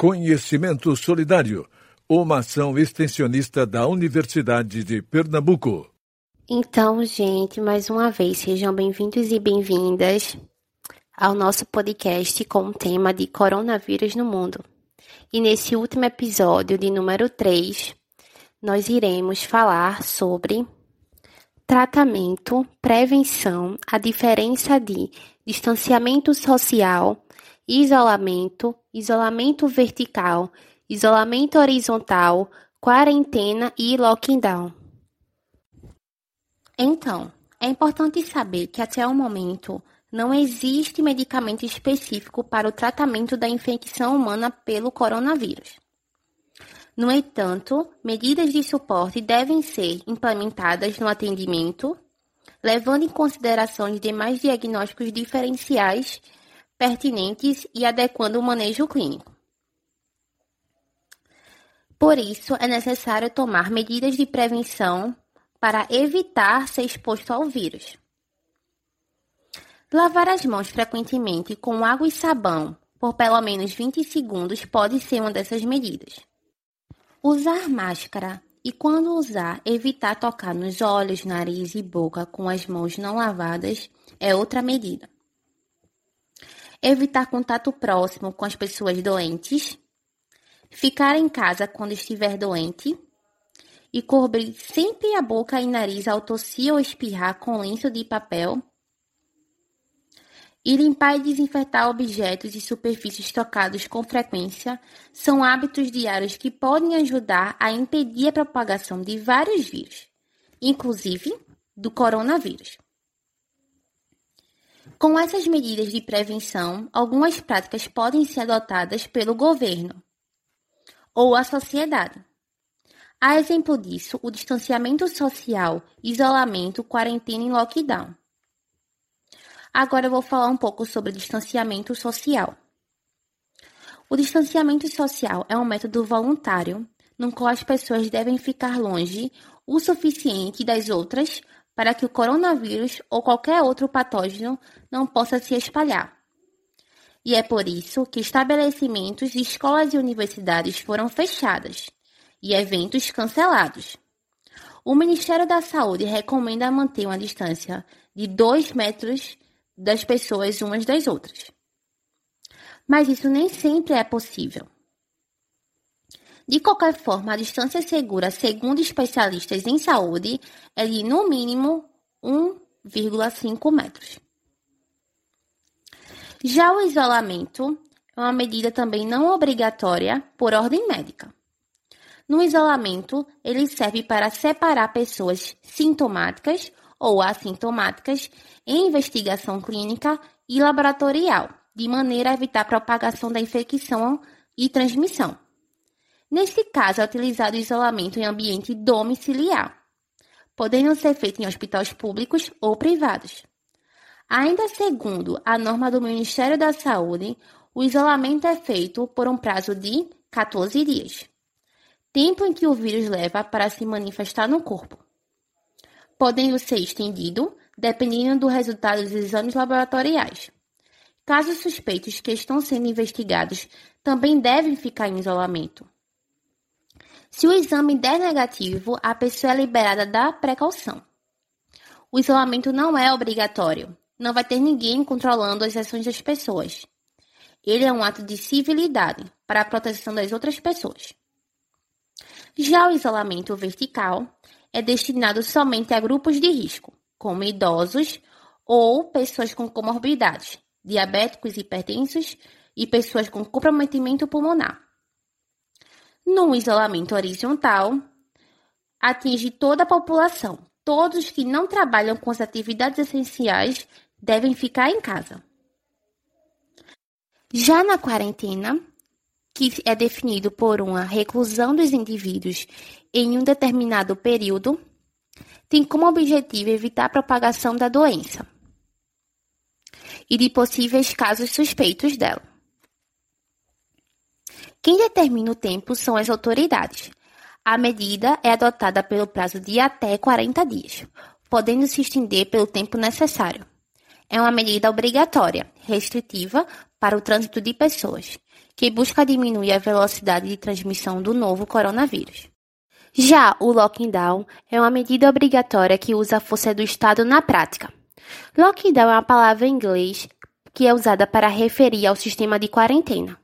Conhecimento Solidário, uma ação extensionista da Universidade de Pernambuco. Então, gente, mais uma vez, sejam bem-vindos e bem-vindas ao nosso podcast com o tema de coronavírus no mundo. E nesse último episódio, de número 3, nós iremos falar sobre tratamento, prevenção, a diferença de distanciamento social, isolamento, isolamento vertical, isolamento horizontal, quarentena e lockdown. Então, é importante saber que até o momento não existe medicamento específico para o tratamento da infecção humana pelo coronavírus. No entanto, medidas de suporte devem ser implementadas no atendimento, levando em consideração os demais diagnósticos diferenciais pertinentes e adequando o manejo clínico. Por isso, é necessário tomar medidas de prevenção para evitar ser exposto ao vírus. Lavar as mãos frequentemente com água e sabão por pelo menos 20 segundos pode ser uma dessas medidas. Usar máscara e, quando usar, evitar tocar nos olhos, nariz e boca com as mãos não lavadas é outra medida. Evitar contato próximo com as pessoas doentes. Ficar em casa quando estiver doente e cobrir sempre a boca e nariz ao tossir ou espirrar com lenço de papel. E limpar e desinfetar objetos e superfícies tocados com frequência são hábitos diários que podem ajudar a impedir a propagação de vários vírus, inclusive do coronavírus. Com essas medidas de prevenção, algumas práticas podem ser adotadas pelo governo ou a sociedade Há exemplo disso o distanciamento social, isolamento, quarentena e lockdown. Agora eu vou falar um pouco sobre distanciamento social. O distanciamento social é um método voluntário no qual as pessoas devem ficar longe o suficiente das outras para que o coronavírus ou qualquer outro patógeno não possa se espalhar. E é por isso que estabelecimentos, escolas e universidades foram fechadas e eventos cancelados. O Ministério da Saúde recomenda manter uma distância de 2 metros das pessoas umas das outras. Mas isso nem sempre é possível. De qualquer forma, a distância segura, segundo especialistas em saúde, é de no mínimo 1,5 metros. Já o isolamento é uma medida também não obrigatória por ordem médica. No isolamento, ele serve para separar pessoas sintomáticas ou assintomáticas em investigação clínica e laboratorial, de maneira a evitar a propagação da infecção e transmissão. Nesse caso, é utilizado o isolamento em ambiente domiciliar, podendo ser feito em hospitais públicos ou privados. Ainda segundo a norma do Ministério da Saúde, o isolamento é feito por um prazo de 14 dias tempo em que o vírus leva para se manifestar no corpo, podendo ser estendido dependendo do resultado dos exames laboratoriais. Casos suspeitos que estão sendo investigados também devem ficar em isolamento. Se o exame der negativo, a pessoa é liberada da precaução. O isolamento não é obrigatório. Não vai ter ninguém controlando as ações das pessoas. Ele é um ato de civilidade para a proteção das outras pessoas. Já o isolamento vertical é destinado somente a grupos de risco, como idosos ou pessoas com comorbidades, diabéticos hipertensos e pessoas com comprometimento pulmonar. No isolamento horizontal, atinge toda a população. Todos que não trabalham com as atividades essenciais devem ficar em casa. Já na quarentena, que é definido por uma reclusão dos indivíduos em um determinado período, tem como objetivo evitar a propagação da doença e de possíveis casos suspeitos dela. Quem determina o tempo são as autoridades. A medida é adotada pelo prazo de até 40 dias, podendo se estender pelo tempo necessário. É uma medida obrigatória, restritiva para o trânsito de pessoas que busca diminuir a velocidade de transmissão do novo coronavírus. Já o lockdown é uma medida obrigatória que usa a força do Estado na prática. Lockdown é uma palavra em inglês que é usada para referir ao sistema de quarentena.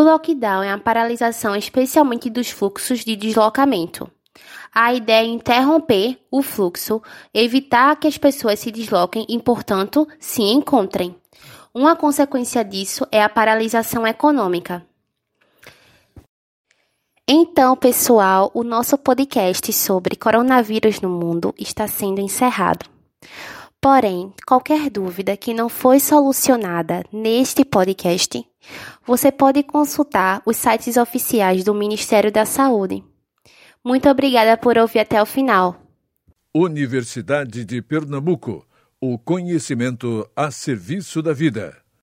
O lockdown é a paralisação especialmente dos fluxos de deslocamento. A ideia é interromper o fluxo, evitar que as pessoas se desloquem e, portanto, se encontrem. Uma consequência disso é a paralisação econômica. Então, pessoal, o nosso podcast sobre coronavírus no mundo está sendo encerrado. Porém, qualquer dúvida que não foi solucionada neste podcast, você pode consultar os sites oficiais do Ministério da Saúde. Muito obrigada por ouvir até o final. Universidade de Pernambuco o conhecimento a serviço da vida.